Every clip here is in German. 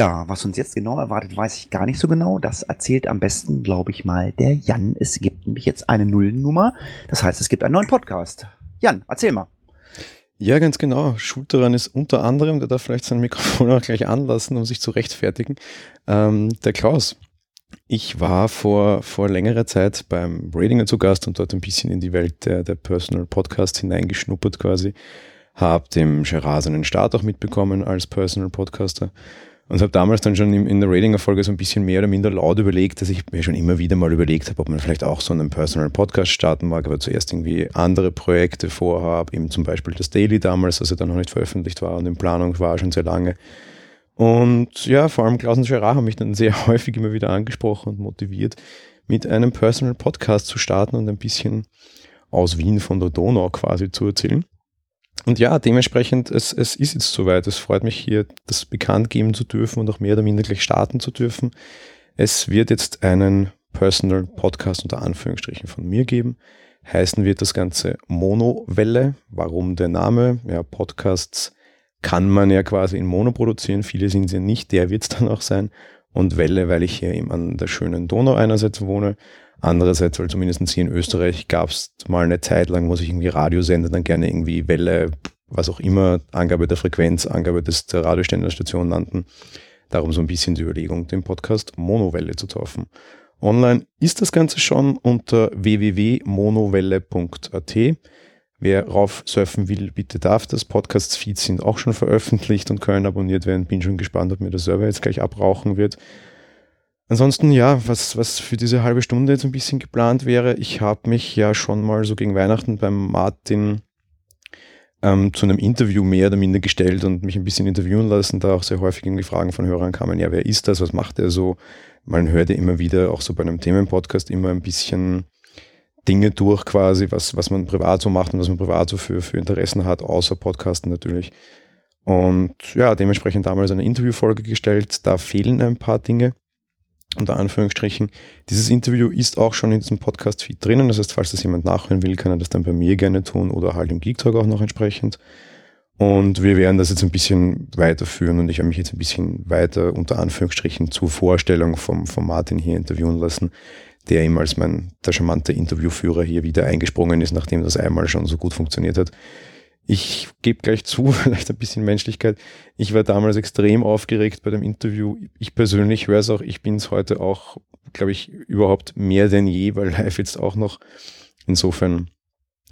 Ja, was uns jetzt genau erwartet, weiß ich gar nicht so genau. Das erzählt am besten, glaube ich mal, der Jan. Es gibt nämlich jetzt eine Nullnummer. Das heißt, es gibt einen neuen Podcast. Jan, erzähl mal. Ja, ganz genau. Schuld daran ist unter anderem, der darf vielleicht sein Mikrofon auch gleich anlassen, um sich zu rechtfertigen, ähm, der Klaus. Ich war vor, vor längerer Zeit beim Ratinger zu Gast und dort ein bisschen in die Welt der, der Personal Podcast hineingeschnuppert quasi. Hab dem Gerard seinen Start auch mitbekommen als Personal Podcaster und habe damals dann schon in der Ratinger-Folge so ein bisschen mehr oder minder laut überlegt, dass ich mir schon immer wieder mal überlegt habe, ob man vielleicht auch so einen Personal Podcast starten mag, aber zuerst irgendwie andere Projekte vorhabe, eben zum Beispiel das Daily damals, das ja dann noch nicht veröffentlicht war und in Planung war schon sehr lange. Und ja, vor allem Klaus und Gerard haben mich dann sehr häufig immer wieder angesprochen und motiviert, mit einem Personal Podcast zu starten und ein bisschen aus Wien von der Donau quasi zu erzählen. Und ja, dementsprechend, es, es ist jetzt soweit. Es freut mich hier, das bekannt geben zu dürfen und auch mehr oder minder gleich starten zu dürfen. Es wird jetzt einen Personal Podcast unter Anführungsstrichen von mir geben. Heißen wird das Ganze Monowelle. Warum der Name? Ja, Podcasts kann man ja quasi in Mono produzieren. Viele sind ja nicht. Der wird es dann auch sein. Und Welle, weil ich hier eben an der schönen Donau einerseits wohne Andererseits, weil zumindest hier in Österreich gab es mal eine Zeit lang, wo sich irgendwie Radiosender dann gerne irgendwie Welle, was auch immer, Angabe der Frequenz, Angabe des, der Radiosenderstation nannten. Darum so ein bisschen die Überlegung, den Podcast Monowelle zu taufen. Online ist das Ganze schon unter www.monowelle.at. Wer rauf surfen will, bitte darf das. Podcasts-Feeds sind auch schon veröffentlicht und können abonniert werden. Bin schon gespannt, ob mir der Server jetzt gleich abrauchen wird. Ansonsten, ja, was, was für diese halbe Stunde jetzt ein bisschen geplant wäre, ich habe mich ja schon mal so gegen Weihnachten beim Martin ähm, zu einem Interview mehr oder minder gestellt und mich ein bisschen interviewen lassen, da auch sehr häufig irgendwie Fragen von Hörern kamen, ja, wer ist das, was macht er so? Man hört ja immer wieder, auch so bei einem Themenpodcast, immer ein bisschen Dinge durch quasi, was, was man privat so macht und was man privat so für, für Interessen hat, außer Podcasten natürlich. Und ja, dementsprechend damals eine Interviewfolge gestellt, da fehlen ein paar Dinge unter Anführungsstrichen. Dieses Interview ist auch schon in diesem Podcast-Feed drinnen. Das heißt, falls das jemand nachhören will, kann er das dann bei mir gerne tun oder halt im Geek Talk auch noch entsprechend. Und wir werden das jetzt ein bisschen weiterführen und ich habe mich jetzt ein bisschen weiter unter Anführungsstrichen zur Vorstellung vom, vom Martin hier interviewen lassen, der ihm als mein, der charmante Interviewführer hier wieder eingesprungen ist, nachdem das einmal schon so gut funktioniert hat. Ich gebe gleich zu, vielleicht ein bisschen Menschlichkeit. Ich war damals extrem aufgeregt bei dem Interview. Ich persönlich höre es auch, ich bin es heute auch, glaube ich, überhaupt mehr denn je, weil live jetzt auch noch. Insofern,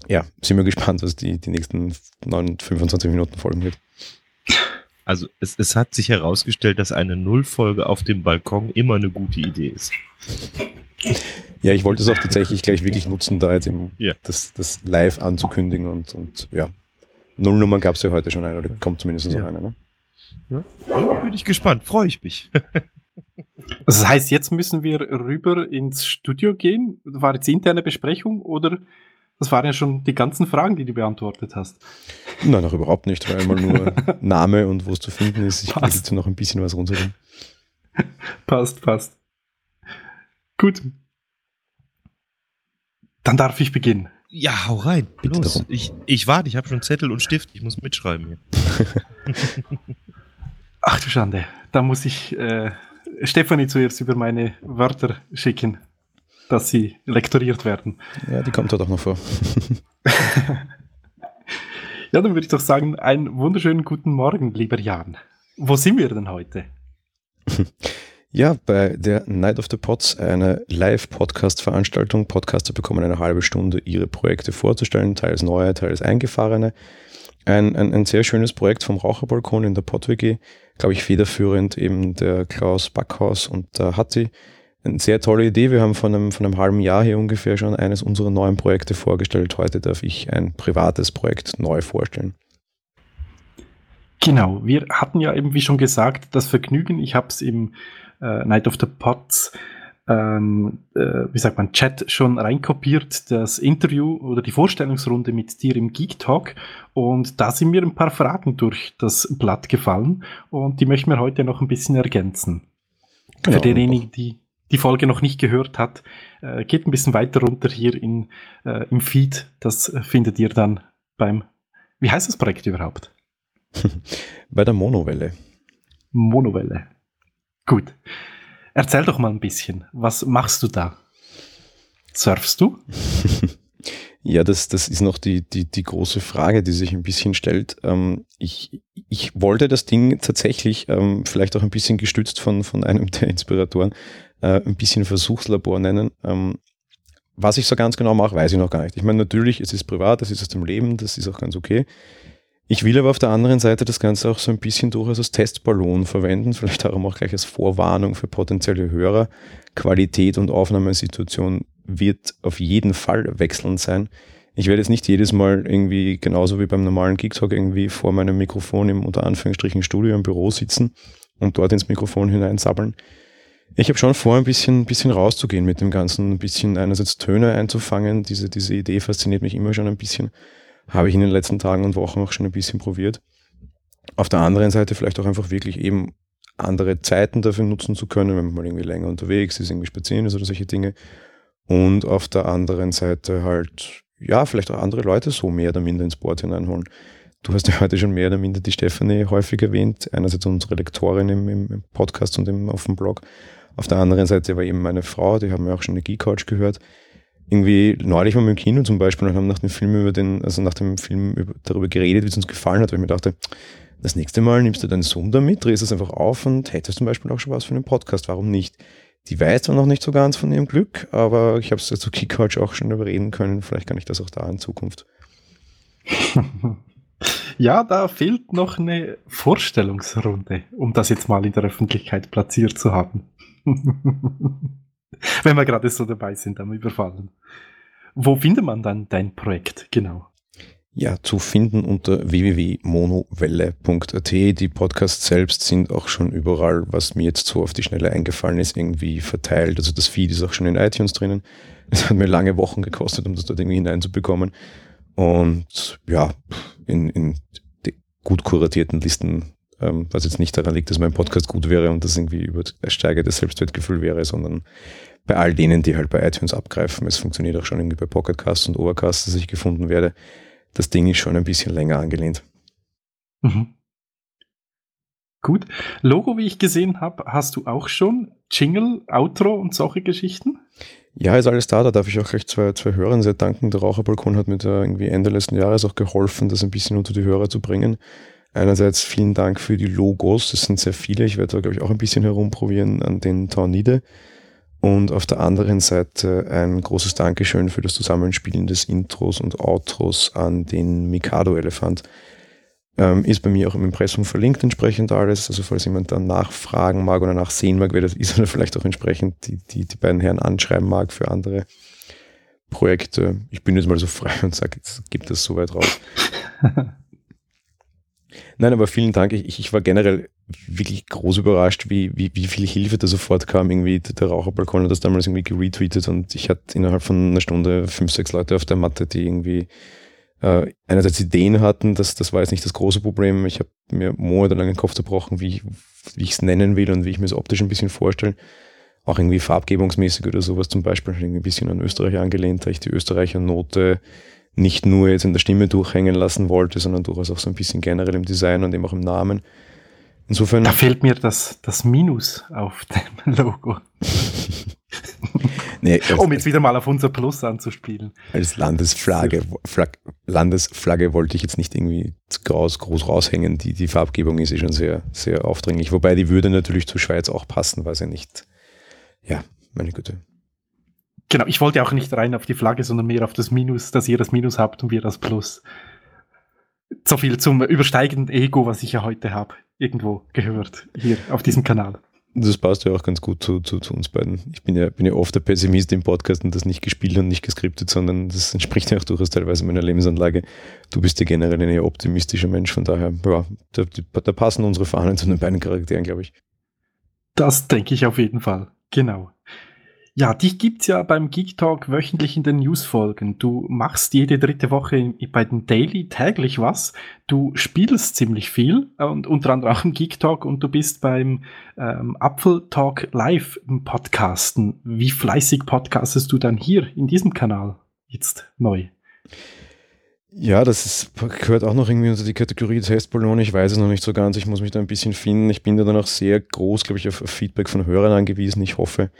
ja, sind wir gespannt, was die, die nächsten 9, 25 Minuten folgen wird. Also es, es hat sich herausgestellt, dass eine Nullfolge auf dem Balkon immer eine gute Idee ist. Ja, ich wollte es auch tatsächlich gleich wirklich nutzen, da jetzt eben ja. das, das live anzukündigen und, und ja, Nullnummern gab es ja heute schon eine, oder kommt zumindest ja. noch eine, ne? Ja. Bin ich gespannt, freue ich mich. das heißt, jetzt müssen wir rüber ins Studio gehen. War jetzt interne Besprechung oder das waren ja schon die ganzen Fragen, die du beantwortet hast? Nein, noch überhaupt nicht, weil immer nur Name und wo es zu finden ist. Ich will jetzt noch ein bisschen was runtergehen. passt, passt. Gut. Dann darf ich beginnen. Ja, hau rein. Bitte Los. Ich, ich warte, ich habe schon Zettel und Stift. Ich muss mitschreiben hier. Ach du Schande. Da muss ich äh, Stefanie zuerst über meine Wörter schicken, dass sie lektoriert werden. Ja, die kommt dort auch noch vor. ja, dann würde ich doch sagen, einen wunderschönen guten Morgen, lieber Jan. Wo sind wir denn heute? Ja, bei der Night of the Pots, eine Live-Podcast-Veranstaltung. Podcaster bekommen eine halbe Stunde, ihre Projekte vorzustellen, teils neue, teils eingefahrene. Ein, ein, ein sehr schönes Projekt vom Raucherbalkon in der PodWG, glaube ich, federführend eben der Klaus Backhaus und der Hatti. Eine sehr tolle Idee. Wir haben von einem, von einem halben Jahr hier ungefähr schon eines unserer neuen Projekte vorgestellt. Heute darf ich ein privates Projekt neu vorstellen. Genau, wir hatten ja eben, wie schon gesagt, das Vergnügen. Ich habe es im äh, Night of the Pots, ähm, äh, wie sagt man, Chat schon reinkopiert, das Interview oder die Vorstellungsrunde mit dir im Geek Talk. Und da sind mir ein paar Fragen durch das Blatt gefallen und die möchten wir heute noch ein bisschen ergänzen. Genau. Für denjenigen, die die Folge noch nicht gehört hat, äh, geht ein bisschen weiter runter hier in, äh, im Feed. Das findet ihr dann beim, wie heißt das Projekt überhaupt? Bei der Monowelle. Monowelle. Gut. Erzähl doch mal ein bisschen. Was machst du da? Surfst du? Ja, das, das ist noch die, die, die große Frage, die sich ein bisschen stellt. Ähm, ich, ich wollte das Ding tatsächlich, ähm, vielleicht auch ein bisschen gestützt von, von einem der Inspiratoren, äh, ein bisschen Versuchslabor nennen. Ähm, was ich so ganz genau mache, weiß ich noch gar nicht. Ich meine, natürlich, es ist privat, es ist aus dem Leben, das ist auch ganz okay. Ich will aber auf der anderen Seite das Ganze auch so ein bisschen durchaus als Testballon verwenden, vielleicht darum auch gleich als Vorwarnung für potenzielle Hörer. Qualität und Aufnahmesituation wird auf jeden Fall wechselnd sein. Ich werde jetzt nicht jedes Mal irgendwie genauso wie beim normalen Geek-Talk irgendwie vor meinem Mikrofon im unter Anführungsstrichen Studio im Büro sitzen und dort ins Mikrofon hineinsabbeln. Ich habe schon vor, ein bisschen, bisschen rauszugehen mit dem Ganzen, ein bisschen einerseits Töne einzufangen. Diese, diese Idee fasziniert mich immer schon ein bisschen. Habe ich in den letzten Tagen und Wochen auch schon ein bisschen probiert. Auf der anderen Seite vielleicht auch einfach wirklich eben andere Zeiten dafür nutzen zu können, wenn man mal irgendwie länger unterwegs ist, irgendwie spazieren ist oder solche Dinge. Und auf der anderen Seite halt, ja, vielleicht auch andere Leute so mehr oder minder ins Board hineinholen. Du hast ja heute schon mehr oder minder die Stefanie häufig erwähnt, einerseits unsere Lektorin im, im Podcast und im, auf dem Blog. Auf der anderen Seite war eben meine Frau, die haben wir auch schon eine Geek-Couch gehört, irgendwie neulich mal im Kino zum Beispiel und haben nach dem Film über den, also nach dem Film über, darüber geredet, wie es uns gefallen hat, weil ich mir dachte, das nächste Mal nimmst du deinen Sohn da mit, drehst es einfach auf und hättest zum Beispiel auch schon was für einen Podcast, warum nicht? Die weiß zwar noch nicht so ganz von ihrem Glück, aber ich habe es zu Kickouch auch schon überreden können, vielleicht kann ich das auch da in Zukunft. Ja, da fehlt noch eine Vorstellungsrunde, um das jetzt mal in der Öffentlichkeit platziert zu haben. Wenn wir gerade so dabei sind am Überfallen. Wo findet man dann dein Projekt genau? Ja, zu finden unter www.monowelle.at. Die Podcasts selbst sind auch schon überall, was mir jetzt so auf die Schnelle eingefallen ist, irgendwie verteilt. Also das Feed ist auch schon in iTunes drinnen. Es hat mir lange Wochen gekostet, um das dort irgendwie hineinzubekommen. Und ja, in, in gut kuratierten Listen ähm, was jetzt nicht daran liegt, dass mein Podcast gut wäre und das irgendwie übersteigertes Selbstwertgefühl wäre, sondern bei all denen, die halt bei iTunes abgreifen. Es funktioniert auch schon irgendwie bei Pocketcast und Overcast, dass ich gefunden werde. Das Ding ist schon ein bisschen länger angelehnt. Mhm. Gut. Logo, wie ich gesehen habe, hast du auch schon. Jingle, Outro und solche Geschichten? Ja, ist alles da. Da darf ich auch gleich zwei, zwei Hörern sehr danken. Der Raucherbalkon hat mir da irgendwie Ende letzten Jahres auch geholfen, das ein bisschen unter die Hörer zu bringen. Einerseits vielen Dank für die Logos, das sind sehr viele. Ich werde da, glaube ich, auch ein bisschen herumprobieren an den Tornide. Und auf der anderen Seite ein großes Dankeschön für das Zusammenspielen des Intros und Outros an den Mikado-Elefant. Ähm, ist bei mir auch im Impressum verlinkt entsprechend alles. Also falls jemand dann nachfragen mag oder nachsehen mag, wer das ist oder vielleicht auch entsprechend die, die, die beiden Herren anschreiben mag für andere Projekte. Ich bin jetzt mal so frei und sage, jetzt gibt es soweit raus. Nein, aber vielen Dank. Ich, ich war generell wirklich groß überrascht, wie, wie, wie viel Hilfe da sofort kam. Irgendwie der Raucherbalkon hat das damals irgendwie geretweetet und ich hatte innerhalb von einer Stunde fünf, sechs Leute auf der Matte, die irgendwie äh, einerseits Ideen hatten. Das, das war jetzt nicht das große Problem. Ich habe mir monatelang den Kopf zerbrochen, wie, ich es nennen will und wie ich mir es optisch ein bisschen vorstelle. Auch irgendwie farbgebungsmäßig oder sowas zum Beispiel, ein bisschen an Österreich angelehnt, da ich die Österreicher Note nicht nur jetzt in der Stimme durchhängen lassen wollte, sondern durchaus auch so ein bisschen generell im Design und eben auch im Namen. Insofern. Da fehlt mir das, das Minus auf dem Logo. nee, um jetzt wieder mal auf unser Plus anzuspielen. Als Landesflagge, Flag, Landesflagge wollte ich jetzt nicht irgendwie groß, groß raushängen. Die, die Farbgebung ist eh schon sehr, sehr aufdringlich. Wobei die würde natürlich zur Schweiz auch passen, weil sie nicht, ja, meine Güte. Genau, ich wollte auch nicht rein auf die Flagge, sondern mehr auf das Minus, dass ihr das Minus habt und wir das Plus. So viel zum übersteigenden Ego, was ich ja heute habe, irgendwo gehört, hier auf diesem Kanal. Das passt ja auch ganz gut zu, zu, zu, uns beiden. Ich bin ja, bin ja oft der Pessimist im Podcast und das nicht gespielt und nicht geskriptet, sondern das entspricht ja auch durchaus teilweise meiner Lebensanlage. Du bist ja generell ein eher optimistischer Mensch, von daher, ja, da, da passen unsere Fahnen zu den beiden Charakteren, glaube ich. Das denke ich auf jeden Fall. Genau. Ja, dich gibt's ja beim Geek Talk wöchentlich in den Newsfolgen. Du machst jede dritte Woche bei den Daily täglich was. Du spielst ziemlich viel und unter anderem auch im Geek Talk und du bist beim ähm, Apfel Talk Live im Podcasten. Wie fleißig podcastest du dann hier in diesem Kanal jetzt neu? Ja, das ist, gehört auch noch irgendwie unter die Kategorie Testballon. Ich weiß es noch nicht so ganz. Ich muss mich da ein bisschen finden. Ich bin da dann auch sehr groß, glaube ich, auf Feedback von Hörern angewiesen. Ich hoffe,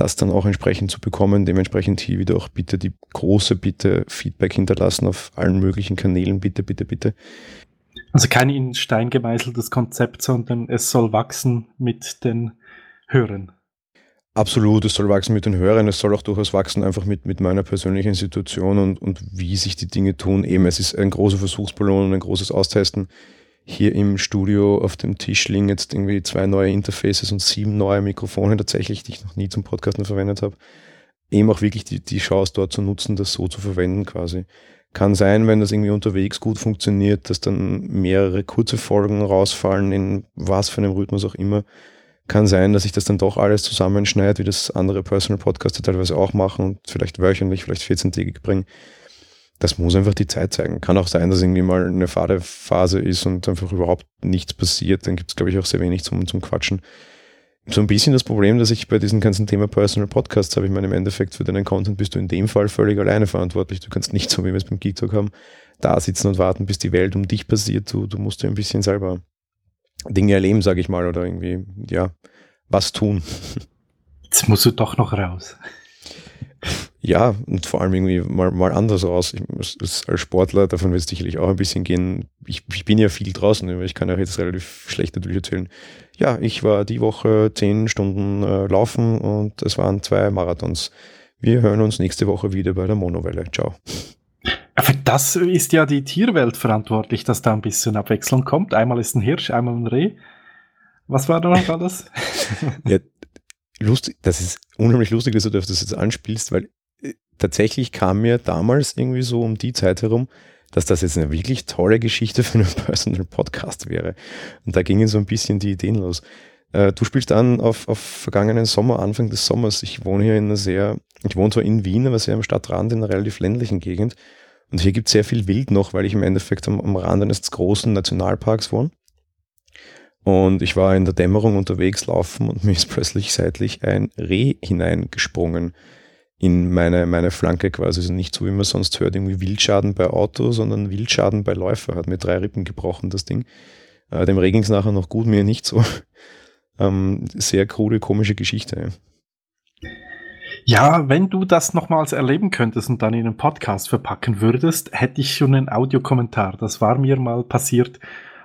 das dann auch entsprechend zu bekommen. Dementsprechend hier wieder auch bitte die große Bitte Feedback hinterlassen auf allen möglichen Kanälen. Bitte, bitte, bitte. Also kein in Stein gemeißeltes Konzept, sondern es soll wachsen mit den Hörern. Absolut, es soll wachsen mit den Hörern, es soll auch durchaus wachsen einfach mit, mit meiner persönlichen Situation und, und wie sich die Dinge tun. Eben, es ist ein großer Versuchsballon und ein großes Austesten. Hier im Studio auf dem Tisch liegen jetzt irgendwie zwei neue Interfaces und sieben neue Mikrofone tatsächlich, die ich noch nie zum Podcasten verwendet habe. Eben auch wirklich die, die Chance dort zu nutzen, das so zu verwenden quasi. Kann sein, wenn das irgendwie unterwegs gut funktioniert, dass dann mehrere kurze Folgen rausfallen, in was für einem Rhythmus auch immer kann sein, dass ich das dann doch alles zusammenschneide, wie das andere Personal Podcaster teilweise auch machen und vielleicht wöchentlich, vielleicht 14-tägig bringen. Das muss einfach die Zeit zeigen. Kann auch sein, dass irgendwie mal eine fade Phase ist und einfach überhaupt nichts passiert. Dann gibt es, glaube ich, auch sehr wenig zum, zum Quatschen. So ein bisschen das Problem, dass ich bei diesem ganzen Thema Personal Podcasts habe. Ich meine, im Endeffekt für deinen Content bist du in dem Fall völlig alleine verantwortlich. Du kannst nicht so, wie wir es beim Geek Talk haben, da sitzen und warten, bis die Welt um dich passiert. Du, du musst ja ein bisschen selber Dinge erleben, sage ich mal, oder irgendwie, ja, was tun. Jetzt musst du doch noch raus. Ja, und vor allem irgendwie mal, mal anders raus. Ich, als, Sportler, davon wird es sicherlich auch ein bisschen gehen. Ich, ich bin ja viel draußen, aber ich kann euch jetzt relativ schlecht natürlich erzählen. Ja, ich war die Woche zehn Stunden äh, laufen und es waren zwei Marathons. Wir hören uns nächste Woche wieder bei der Monowelle. Ciao. Für das ist ja die Tierwelt verantwortlich, dass da ein bisschen Abwechslung kommt. Einmal ist ein Hirsch, einmal ein Reh. Was war da noch alles? ja, lustig, das ist unheimlich lustig, dass du das jetzt anspielst, weil tatsächlich kam mir damals irgendwie so um die Zeit herum, dass das jetzt eine wirklich tolle Geschichte für einen Personal Podcast wäre. Und da gingen so ein bisschen die Ideen los. Äh, du spielst an auf, auf vergangenen Sommer, Anfang des Sommers. Ich wohne hier in einer sehr, ich wohne zwar in Wien, aber sehr am Stadtrand in einer relativ ländlichen Gegend. Und hier gibt es sehr viel Wild noch, weil ich im Endeffekt am, am Rand eines großen Nationalparks wohne. Und ich war in der Dämmerung unterwegs laufen und mir ist plötzlich seitlich ein Reh hineingesprungen in meine, meine Flanke quasi. Also nicht so, wie man sonst hört, irgendwie Wildschaden bei Auto, sondern Wildschaden bei Läufer. Hat mir drei Rippen gebrochen, das Ding. Äh, dem Reh ging es nachher noch gut, mir nicht so. Ähm, sehr krude, komische Geschichte. Ja, wenn du das nochmals erleben könntest und dann in einen Podcast verpacken würdest, hätte ich schon einen Audiokommentar. Das war mir mal passiert,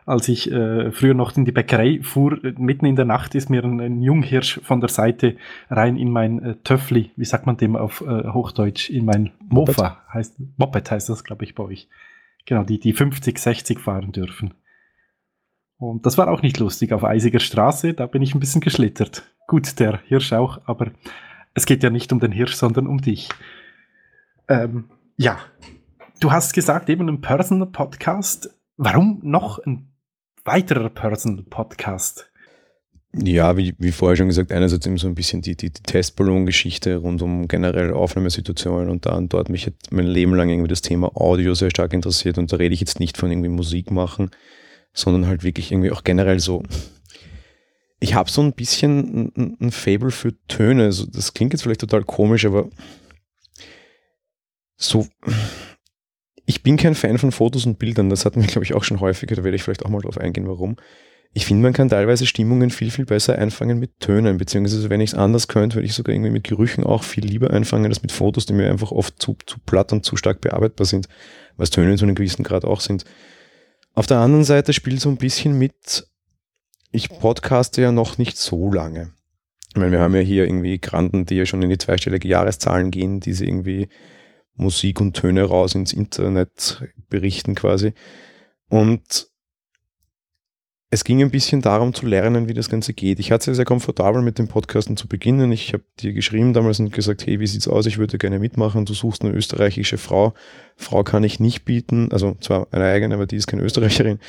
als ich äh, früher noch in die Bäckerei fuhr. Mitten in der Nacht ist mir ein, ein Junghirsch von der Seite rein in mein äh, Töffli, wie sagt man dem auf äh, Hochdeutsch, in mein Mofa, heißt, Moped heißt das, glaube ich, bei euch. Genau, die, die 50, 60 fahren dürfen. Und das war auch nicht lustig auf eisiger Straße, da bin ich ein bisschen geschlittert. Gut, der Hirsch auch, aber es geht ja nicht um den Hirsch, sondern um dich. Ähm, ja, du hast gesagt, eben ein Personal Podcast. Warum noch ein weiterer Personal Podcast? Ja, wie, wie vorher schon gesagt, einerseits eben so ein bisschen die, die, die Testballon-Geschichte rund um generell Aufnahmesituationen und da und dort mich hat mein Leben lang irgendwie das Thema Audio sehr stark interessiert und da rede ich jetzt nicht von irgendwie Musik machen, sondern halt wirklich irgendwie auch generell so ich habe so ein bisschen ein, ein Fable für Töne. Also das klingt jetzt vielleicht total komisch, aber so. Ich bin kein Fan von Fotos und Bildern. Das hatten wir, glaube ich, auch schon häufiger. Da werde ich vielleicht auch mal drauf eingehen, warum. Ich finde, man kann teilweise Stimmungen viel, viel besser einfangen mit Tönen. Beziehungsweise, wenn ich es anders könnte, würde ich sogar irgendwie mit Gerüchen auch viel lieber einfangen als mit Fotos, die mir einfach oft zu, zu platt und zu stark bearbeitbar sind. Was Töne zu einem gewissen Grad auch sind. Auf der anderen Seite spielt so ein bisschen mit, ich podcaste ja noch nicht so lange. Ich meine, wir haben ja hier irgendwie Granden, die ja schon in die zweistellige Jahreszahlen gehen, die sie irgendwie Musik und Töne raus ins Internet berichten quasi. Und es ging ein bisschen darum zu lernen, wie das Ganze geht. Ich hatte sehr, sehr komfortabel mit dem Podcasten zu beginnen. Ich habe dir geschrieben damals und gesagt, hey, wie sieht's aus? Ich würde gerne mitmachen. Du suchst eine österreichische Frau. Frau kann ich nicht bieten. Also zwar eine eigene, aber die ist keine Österreicherin.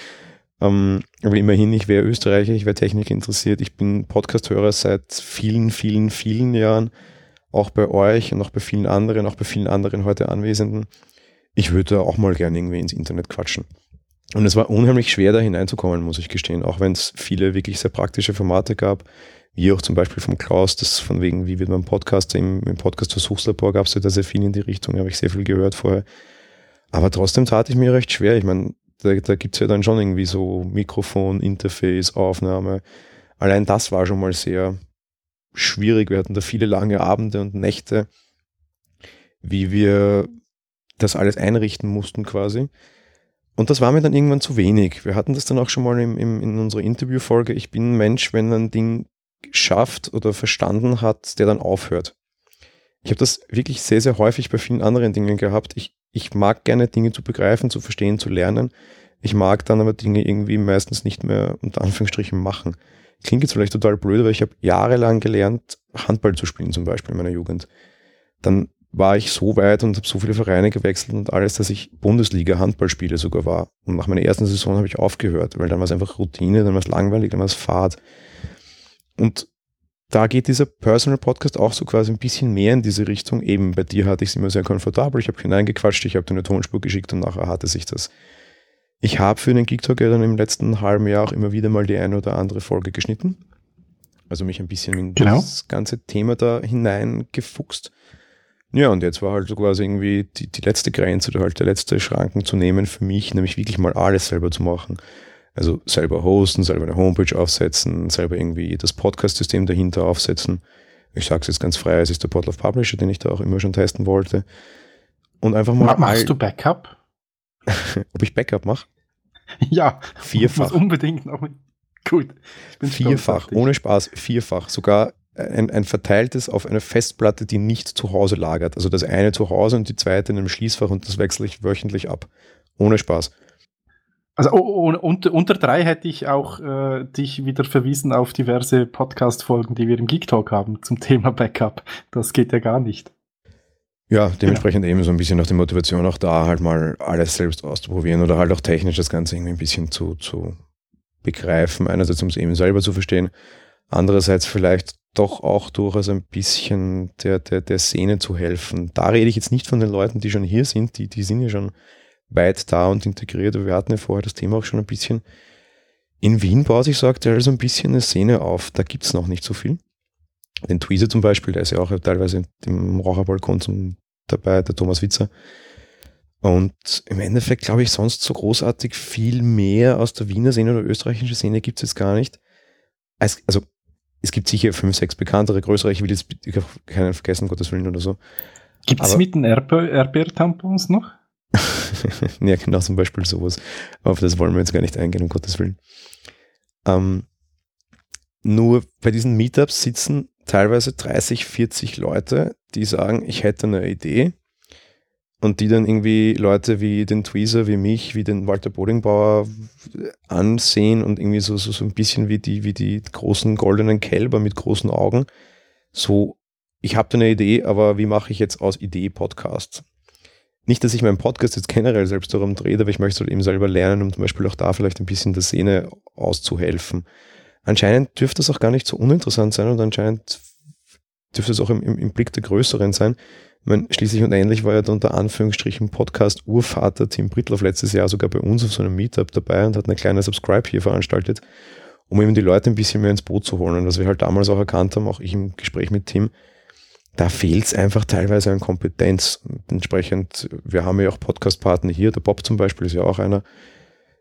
Ähm, aber immerhin, ich wäre Österreicher, ich wäre Technik interessiert. Ich bin Podcast-Hörer seit vielen, vielen, vielen Jahren. Auch bei euch und auch bei vielen anderen, auch bei vielen anderen heute Anwesenden. Ich würde auch mal gerne irgendwie ins Internet quatschen. Und es war unheimlich schwer, da hineinzukommen, muss ich gestehen. Auch wenn es viele wirklich sehr praktische Formate gab, wie auch zum Beispiel vom Klaus, das von wegen, wie wird man Podcast, im, im Podcast Versuchslabor gab es ja da sehr viel in die Richtung, habe ich sehr viel gehört vorher. Aber trotzdem tat ich mir recht schwer. Ich meine, da, da gibt es ja dann schon irgendwie so Mikrofon, Interface, Aufnahme. Allein das war schon mal sehr schwierig. Wir hatten da viele lange Abende und Nächte, wie wir das alles einrichten mussten quasi. Und das war mir dann irgendwann zu wenig. Wir hatten das dann auch schon mal im, im, in unserer Interviewfolge. Ich bin ein Mensch, wenn ein Ding schafft oder verstanden hat, der dann aufhört. Ich habe das wirklich sehr, sehr häufig bei vielen anderen Dingen gehabt. Ich, ich mag gerne Dinge zu begreifen, zu verstehen, zu lernen. Ich mag dann aber Dinge irgendwie meistens nicht mehr unter Anführungsstrichen machen. Klingt jetzt vielleicht total blöd, aber ich habe jahrelang gelernt, Handball zu spielen, zum Beispiel in meiner Jugend. Dann war ich so weit und habe so viele Vereine gewechselt und alles, dass ich Bundesliga-Handballspiele sogar war. Und nach meiner ersten Saison habe ich aufgehört, weil dann war es einfach Routine, dann war es langweilig, dann war es Fahrt. Und da geht dieser Personal Podcast auch so quasi ein bisschen mehr in diese Richtung. Eben bei dir hatte ich es immer sehr komfortabel. Ich habe hineingequatscht, ich habe dir eine Tonspur geschickt und nachher hatte sich das. Ich habe für den Geek Talk ja dann im letzten halben Jahr auch immer wieder mal die eine oder andere Folge geschnitten. Also mich ein bisschen in genau. das ganze Thema da hineingefuchst. Ja, und jetzt war halt so quasi irgendwie die, die letzte Grenze oder halt der letzte Schranken zu nehmen für mich, nämlich wirklich mal alles selber zu machen. Also selber hosten, selber eine Homepage aufsetzen, selber irgendwie das Podcast-System dahinter aufsetzen. Ich sage es jetzt ganz frei, es ist der Portal of Publisher, den ich da auch immer schon testen wollte. Und einfach mal. Machst du Backup? Ob ich Backup mache? Ja. Vierfach. unbedingt noch. Gut. vierfach, ohne Spaß, vierfach. Sogar ein, ein verteiltes auf einer Festplatte, die nicht zu Hause lagert. Also das eine zu Hause und die zweite in einem Schließfach und das wechsle ich wöchentlich ab. Ohne Spaß. Also oh, oh, unter, unter drei hätte ich auch äh, dich wieder verwiesen auf diverse Podcast-Folgen, die wir im Geek Talk haben zum Thema Backup. Das geht ja gar nicht. Ja, dementsprechend genau. eben so ein bisschen noch die Motivation auch da, halt mal alles selbst auszuprobieren oder halt auch technisch das Ganze irgendwie ein bisschen zu, zu begreifen. Einerseits, um es eben selber zu verstehen, andererseits vielleicht doch auch durchaus ein bisschen der, der, der Szene zu helfen. Da rede ich jetzt nicht von den Leuten, die schon hier sind, die, die sind ja schon weit da und integriert, wir hatten ja vorher das Thema auch schon ein bisschen. In Wien baut sich so aktuell so ein bisschen eine Szene auf, da gibt es noch nicht so viel. Den Tweezer zum Beispiel, der ist ja auch teilweise im Raucherbalkon zum, dabei, der Thomas Witzer. Und im Endeffekt glaube ich sonst so großartig viel mehr aus der Wiener Szene oder österreichischen Szene gibt es jetzt gar nicht. Also es gibt sicher fünf, sechs bekanntere, größere, ich will jetzt keinen vergessen, Gottes Willen oder so. Gibt es mit den Erdbeer-Tampons noch? ja, genau, zum Beispiel sowas. Auf das wollen wir jetzt gar nicht eingehen, um Gottes Willen. Ähm, nur bei diesen Meetups sitzen teilweise 30, 40 Leute, die sagen, ich hätte eine Idee und die dann irgendwie Leute wie den Tweezer, wie mich, wie den Walter Bodingbauer ansehen und irgendwie so, so, so ein bisschen wie die, wie die großen goldenen Kälber mit großen Augen. So, ich habe da eine Idee, aber wie mache ich jetzt aus Idee Podcast? Nicht, dass ich meinen Podcast jetzt generell selbst darum drehe, aber ich möchte es halt eben selber lernen, um zum Beispiel auch da vielleicht ein bisschen der Szene auszuhelfen. Anscheinend dürfte das auch gar nicht so uninteressant sein und anscheinend dürfte es auch im, im, im Blick der Größeren sein, ich meine, schließlich und ähnlich war ja der unter Anführungsstrichen Podcast-Urvater Tim Brittloff letztes Jahr sogar bei uns auf so einem Meetup dabei und hat eine kleine Subscribe hier veranstaltet, um eben die Leute ein bisschen mehr ins Boot zu holen. Und was wir halt damals auch erkannt haben, auch ich im Gespräch mit Tim, da fehlt es einfach teilweise an Kompetenz. Und entsprechend, wir haben ja auch Podcast-Partner hier, der Bob zum Beispiel ist ja auch einer,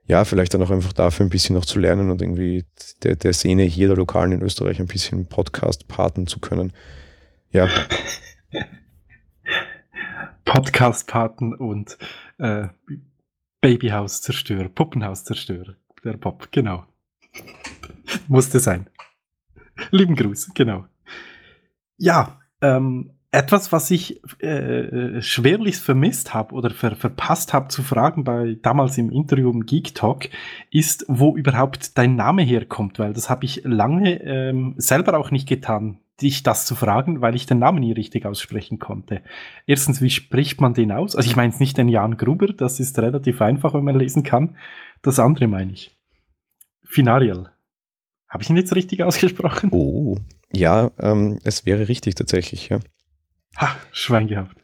ja, vielleicht dann auch einfach dafür ein bisschen noch zu lernen und irgendwie der, der Szene hier, der Lokalen in Österreich, ein bisschen Podcast-Paten zu können. Ja. Podcast-Paten und äh, Babyhaus-Zerstörer, Puppenhaus-Zerstörer. Der Pop, genau. Musste sein. Lieben Gruß, genau. Ja, ähm, etwas, was ich äh, schwerlich vermisst habe oder ver verpasst habe zu fragen bei damals im Interview im Geek Talk, ist, wo überhaupt dein Name herkommt, weil das habe ich lange ähm, selber auch nicht getan dich das zu fragen, weil ich den Namen nie richtig aussprechen konnte. Erstens, wie spricht man den aus? Also ich meine es nicht den Jan Gruber, das ist relativ einfach, wenn man lesen kann. Das andere meine ich. Finariel. Habe ich ihn jetzt richtig ausgesprochen? Oh, ja, ähm, es wäre richtig tatsächlich, ja. Ha, Schwein gehabt.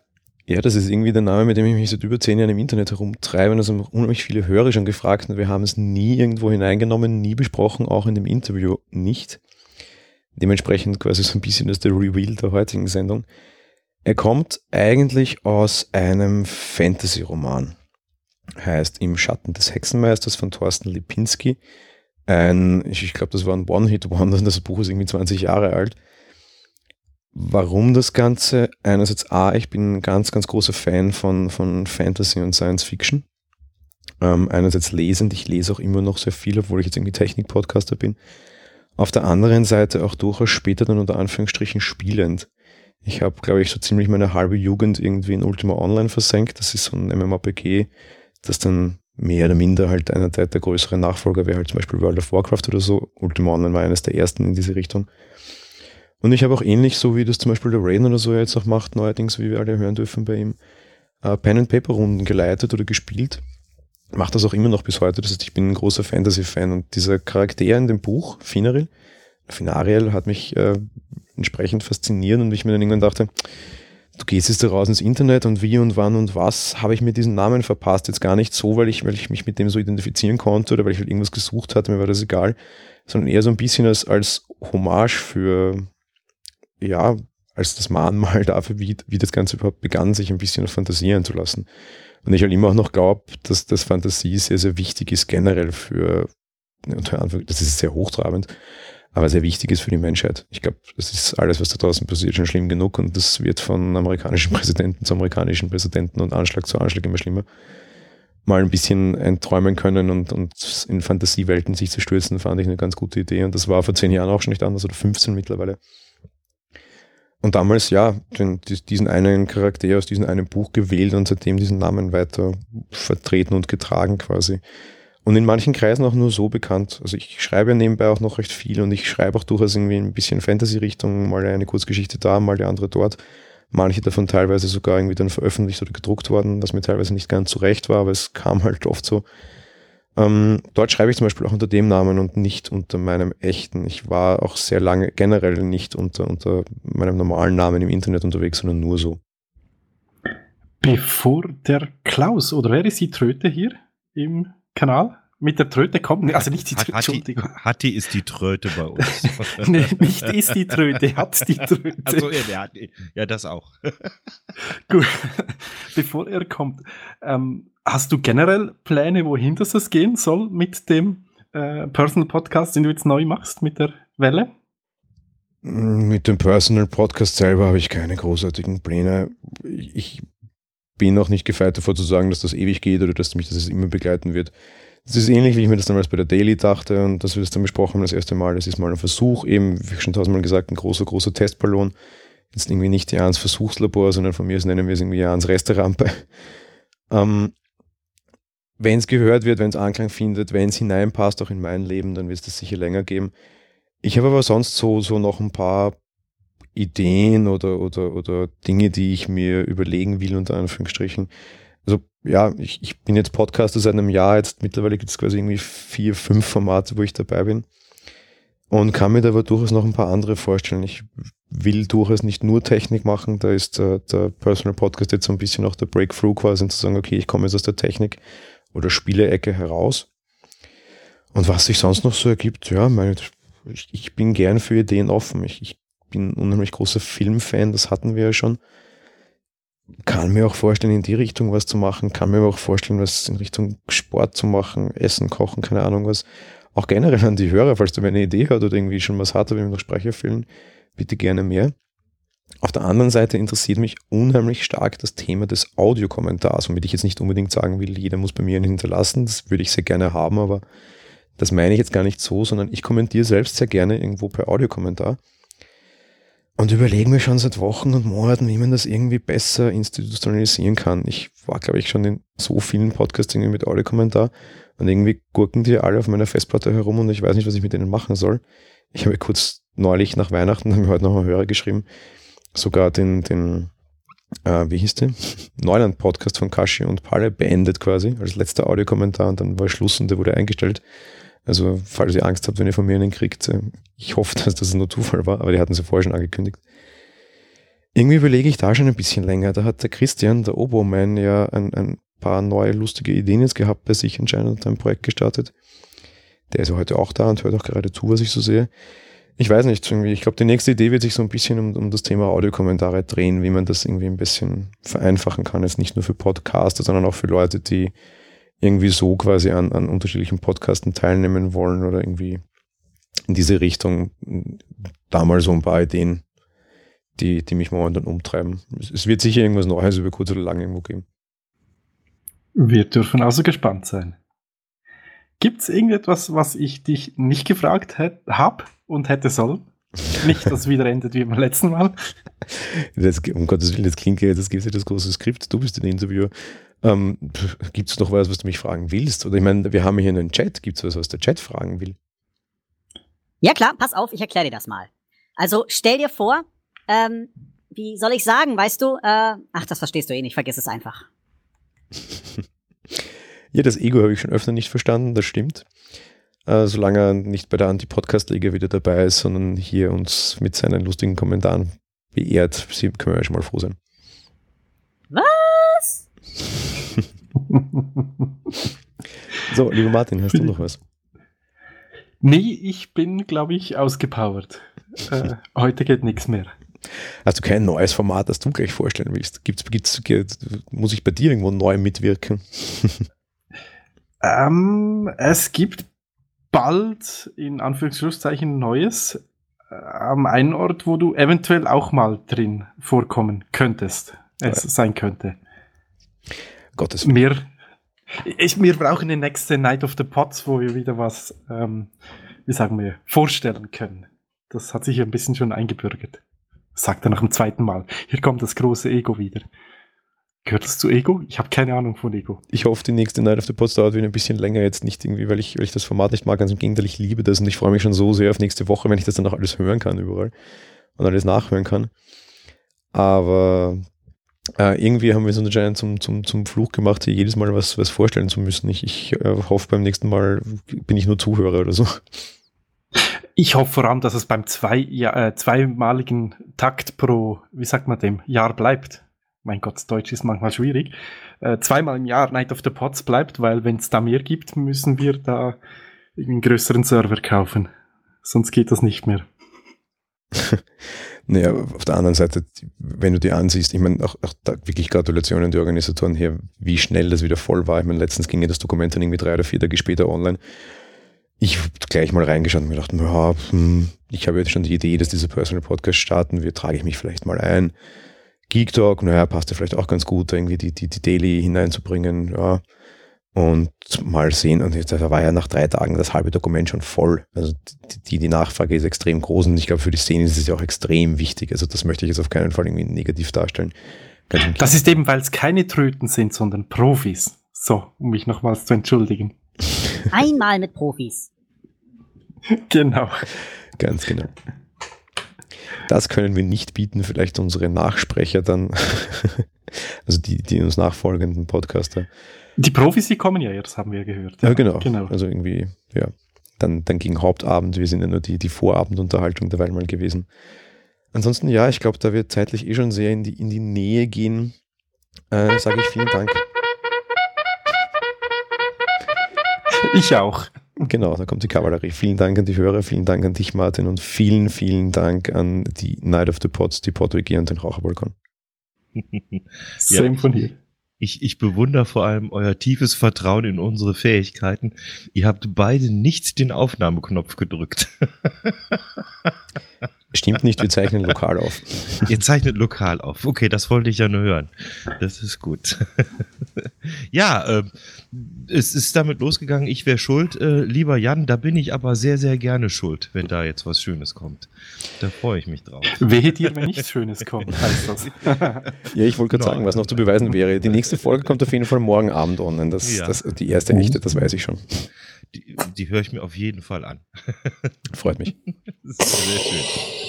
Ja, das ist irgendwie der Name, mit dem ich mich seit über zehn Jahren im Internet herumtreibe. Und das haben unheimlich viele Hörer schon gefragt und wir haben es nie irgendwo hineingenommen, nie besprochen, auch in dem Interview nicht. Dementsprechend quasi so ein bisschen das der Reveal der heutigen Sendung. Er kommt eigentlich aus einem Fantasy-Roman. heißt Im Schatten des Hexenmeisters von Thorsten Lipinski. Ein, ich, glaube, das war ein One-Hit-Wonder, das Buch ist irgendwie 20 Jahre alt. Warum das Ganze? Einerseits A, ich bin ein ganz, ganz großer Fan von, von Fantasy und Science Fiction. Ähm, einerseits lesend, ich lese auch immer noch sehr viel, obwohl ich jetzt irgendwie Technik-Podcaster bin. Auf der anderen Seite auch durchaus später dann unter Anführungsstrichen spielend. Ich habe, glaube ich, so ziemlich meine halbe Jugend irgendwie in Ultima Online versenkt. Das ist so ein MMORPG, das dann mehr oder minder halt einer der, der größeren Nachfolger wäre, halt zum Beispiel World of Warcraft oder so. Ultima Online war eines der ersten in diese Richtung. Und ich habe auch ähnlich, so wie das zum Beispiel der Raiden oder so jetzt auch macht, neuerdings, wie wir alle hören dürfen bei ihm, äh, Pen-and-Paper-Runden geleitet oder gespielt. Macht das auch immer noch bis heute. Das heißt, ich bin ein großer Fantasy-Fan und dieser Charakter in dem Buch, Finaril, Finariel, hat mich äh, entsprechend fasziniert und ich mir dann irgendwann dachte, du gehst jetzt da raus ins Internet und wie und wann und was habe ich mir diesen Namen verpasst. Jetzt gar nicht so, weil ich, weil ich mich mit dem so identifizieren konnte oder weil ich halt irgendwas gesucht hatte, mir war das egal, sondern eher so ein bisschen als, als Hommage für, ja, als das Mahnmal dafür, wie, wie das Ganze überhaupt begann, sich ein bisschen fantasieren zu lassen. Und ich halt immer auch noch glaube, dass das Fantasie sehr, sehr wichtig ist generell für, das ist sehr hochtrabend, aber sehr wichtig ist für die Menschheit. Ich glaube, das ist alles, was da draußen passiert, schon schlimm genug und das wird von amerikanischen Präsidenten zu amerikanischen Präsidenten und Anschlag zu Anschlag immer schlimmer. Mal ein bisschen entträumen können und, und in Fantasiewelten sich zu stürzen, fand ich eine ganz gute Idee und das war vor zehn Jahren auch schon nicht anders oder 15 mittlerweile. Und damals, ja, den, diesen einen Charakter aus diesem einen Buch gewählt und seitdem diesen Namen weiter vertreten und getragen quasi. Und in manchen Kreisen auch nur so bekannt. Also ich schreibe nebenbei auch noch recht viel und ich schreibe auch durchaus irgendwie ein bisschen Fantasy-Richtung, mal eine Kurzgeschichte da, mal die andere dort. Manche davon teilweise sogar irgendwie dann veröffentlicht oder gedruckt worden, was mir teilweise nicht ganz zurecht war, aber es kam halt oft so. Ähm, dort schreibe ich zum Beispiel auch unter dem Namen und nicht unter meinem echten. Ich war auch sehr lange generell nicht unter, unter meinem normalen Namen im Internet unterwegs, sondern nur so. Bevor der Klaus, oder wer ist die Tröte hier im Kanal mit der Tröte kommen. Also nicht die Tröte, Entschuldigung. Hatti ist die Tröte bei uns. nee, nicht ist die Tröte, hat die Tröte. Also, ja, ja, das auch. Gut, bevor er kommt, ähm, hast du generell Pläne, wohin das gehen soll mit dem äh, Personal Podcast, den du jetzt neu machst mit der Welle? Mit dem Personal Podcast selber habe ich keine großartigen Pläne. Ich bin auch nicht gefeit davor zu sagen, dass das ewig geht oder dass mich das immer begleiten wird. Es ist ähnlich, wie ich mir das damals bei der Daily dachte und dass wir das dann besprochen haben das erste Mal. Das ist mal ein Versuch, eben, wie schon tausendmal gesagt, ein großer, großer Testballon. Jetzt irgendwie nicht Jans Versuchslabor, sondern von mir nennen wir es irgendwie Jans Resterampe. Ähm, wenn es gehört wird, wenn es Anklang findet, wenn es hineinpasst, auch in mein Leben, dann wird es das sicher länger geben. Ich habe aber sonst so, so noch ein paar Ideen oder, oder, oder Dinge, die ich mir überlegen will, unter Anführungsstrichen. Also ja, ich, ich bin jetzt Podcaster seit einem Jahr, jetzt mittlerweile gibt es quasi irgendwie vier, fünf Formate, wo ich dabei bin. Und kann mir da aber durchaus noch ein paar andere vorstellen. Ich will durchaus nicht nur Technik machen, da ist der, der Personal Podcast jetzt so ein bisschen auch der Breakthrough quasi, zu sagen, okay, ich komme jetzt aus der Technik oder Spielecke heraus. Und was sich sonst noch so ergibt, ja, meine, ich, ich bin gern für Ideen offen. Ich, ich bin unheimlich großer Filmfan, das hatten wir ja schon. Kann mir auch vorstellen, in die Richtung was zu machen, kann mir auch vorstellen, was in Richtung Sport zu machen, Essen, Kochen, keine Ahnung was. Auch generell an die Hörer, falls du eine Idee hat oder irgendwie schon was hat, wie wir noch Sprecher füllen, bitte gerne mehr. Auf der anderen Seite interessiert mich unheimlich stark das Thema des Audiokommentars, womit ich jetzt nicht unbedingt sagen will, jeder muss bei mir einen hinterlassen, das würde ich sehr gerne haben, aber das meine ich jetzt gar nicht so, sondern ich kommentiere selbst sehr gerne irgendwo per Audiokommentar und überlegen mir schon seit Wochen und Monaten, wie man das irgendwie besser institutionalisieren kann. Ich war, glaube ich, schon in so vielen Podcasts irgendwie mit Audiokommentar und irgendwie gurken die alle auf meiner Festplatte herum und ich weiß nicht, was ich mit denen machen soll. Ich habe kurz neulich nach Weihnachten, haben wir heute noch einen Hörer geschrieben, sogar den, den äh, wie hieß der? Neuland-Podcast von Kashi und Palle beendet quasi, als letzter Audiokommentar und dann war Schluss und der wurde eingestellt. Also, falls ihr Angst habt, wenn ihr von mir einen kriegt, äh, ich hoffe, dass das nur Zufall war, aber die hatten sie vorher schon angekündigt. Irgendwie überlege ich da schon ein bisschen länger. Da hat der Christian, der Oboman, ja ein, ein paar neue lustige Ideen jetzt gehabt bei sich anscheinend ein Projekt gestartet. Der ist ja heute auch da und hört auch gerade zu, was ich so sehe. Ich weiß nicht, irgendwie, ich glaube, die nächste Idee wird sich so ein bisschen um, um das Thema Audiokommentare drehen, wie man das irgendwie ein bisschen vereinfachen kann. Jetzt nicht nur für Podcaster, sondern auch für Leute, die irgendwie so quasi an, an unterschiedlichen Podcasten teilnehmen wollen oder irgendwie in diese Richtung. Da mal so ein paar Ideen, die, die mich momentan umtreiben. Es, es wird sicher irgendwas Neues über kurz oder lang irgendwo geben. Wir dürfen also gespannt sein. Gibt es irgendetwas, was ich dich nicht gefragt habe und hätte sollen? Nicht, dass es wieder endet wie beim letzten Mal. Das, um Gottes Willen, das klingt ja, das gibt ja das große Skript, du bist ein Interviewer. Ähm, gibt es noch was, was du mich fragen willst? Oder ich meine, wir haben hier einen Chat. Gibt es was, was der Chat fragen will? Ja klar, pass auf, ich erkläre dir das mal. Also stell dir vor, ähm, wie soll ich sagen, weißt du, äh, ach, das verstehst du eh nicht, vergiss es einfach. ja, das Ego habe ich schon öfter nicht verstanden, das stimmt. Äh, solange er nicht bei der Anti-Podcast-Liga wieder dabei ist, sondern hier uns mit seinen lustigen Kommentaren beehrt, können wir ja schon mal froh sein. Was? so, lieber Martin, hast du noch was? Nee, ich bin, glaube ich, ausgepowert. äh, heute geht nichts mehr. Hast du kein neues Format, das du gleich vorstellen willst? Gibt's, gibt's, muss ich bei dir irgendwo neu mitwirken? ähm, es gibt bald in Anführungszeichen Neues äh, am einen Ort, wo du eventuell auch mal drin vorkommen könntest. Es ja. sein könnte. Gottes Willen. Mehr ich, wir brauchen die nächste Night of the Pots, wo wir wieder was, ähm, wie sagen wir, vorstellen können. Das hat sich ein bisschen schon eingebürgert. Sagt er nach dem zweiten Mal. Hier kommt das große Ego wieder. Gehört das zu Ego? Ich habe keine Ahnung von Ego. Ich hoffe, die nächste Night of the Pots dauert wieder ein bisschen länger. Jetzt nicht irgendwie, weil ich, weil ich das Format nicht mag. Ganz im Gegenteil, ich liebe das und ich freue mich schon so sehr auf nächste Woche, wenn ich das dann auch alles hören kann überall und alles nachhören kann. Aber äh, irgendwie haben wir es anscheinend zum, zum, zum Fluch gemacht, hier jedes Mal was, was vorstellen zu müssen. Ich, ich äh, hoffe, beim nächsten Mal bin ich nur Zuhörer oder so. Ich hoffe vor allem, dass es beim zwei, ja, äh, zweimaligen Takt pro, wie sagt man dem, Jahr bleibt. Mein Gott, Deutsch ist manchmal schwierig. Äh, zweimal im Jahr Night of the Pots bleibt, weil wenn es da mehr gibt, müssen wir da einen größeren Server kaufen. Sonst geht das nicht mehr. Naja, auf der anderen Seite, wenn du dir ansiehst, ich meine, auch, auch wirklich Gratulation an die Organisatoren hier, wie schnell das wieder voll war. Ich meine, letztens ging ja das Dokument dann irgendwie drei oder vier Tage später online. Ich habe gleich mal reingeschaut und mir gedacht, ja, hm, ich habe jetzt schon die Idee, dass diese Personal Podcast starten wird, trage ich mich vielleicht mal ein. Geek Talk, naja, passt ja vielleicht auch ganz gut, irgendwie die, die, die Daily hineinzubringen, ja und mal sehen. Und jetzt, war ja nach drei Tagen das halbe Dokument schon voll. Also die, die Nachfrage ist extrem groß und ich glaube, für die Szene ist es ja auch extrem wichtig. Also das möchte ich jetzt auf keinen Fall irgendwie negativ darstellen. Das ist eben, weil es keine Tröten sind, sondern Profis. So, um mich nochmals zu entschuldigen. Einmal mit Profis. Genau. Ganz genau. Das können wir nicht bieten, vielleicht unsere Nachsprecher dann, also die, die uns nachfolgenden Podcaster. Die Profis, die kommen ja jetzt, haben wir gehört. Ja, genau. genau. Also irgendwie, ja. Dann, dann ging Hauptabend, wir sind ja nur die, die Vorabendunterhaltung derweil mal gewesen. Ansonsten, ja, ich glaube, da wir zeitlich eh schon sehr in die, in die Nähe gehen, äh, sage ich vielen Dank. Ich auch. Genau, da kommt die Kavallerie. Vielen Dank an die Hörer, vielen Dank an dich, Martin, und vielen, vielen Dank an die Night of the Pots, die Porto WG und den Raucherbalkon. Same ja. von hier. Ich, ich bewundere vor allem euer tiefes Vertrauen in unsere Fähigkeiten. Ihr habt beide nicht den Aufnahmeknopf gedrückt. Stimmt nicht, wir zeichnen lokal auf. Ihr zeichnet lokal auf. Okay, das wollte ich ja nur hören. Das ist gut. ja, äh, es ist damit losgegangen, ich wäre schuld. Äh, lieber Jan, da bin ich aber sehr, sehr gerne schuld, wenn da jetzt was Schönes kommt. Da freue ich mich drauf. Wehe dir, wenn nichts Schönes kommt, heißt das. ja, ich wollte gerade sagen, was noch zu beweisen wäre. Die nächste Folge kommt auf jeden Fall morgen Abend online. Das, ja. das, die erste echte, das weiß ich schon. Die, die höre ich mir auf jeden Fall an. Freut mich. sehr schön.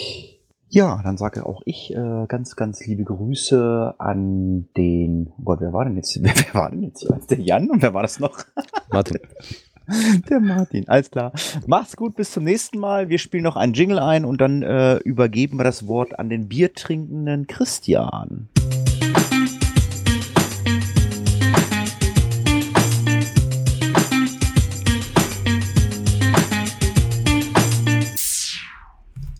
Ja, dann sage auch ich äh, ganz, ganz liebe Grüße an den, oh Gott, wer war denn jetzt, wer, wer war denn jetzt hier? Der Jan und wer war das noch? Martin. Der Martin, alles klar. Mach's gut, bis zum nächsten Mal. Wir spielen noch einen Jingle ein und dann äh, übergeben wir das Wort an den biertrinkenden Christian.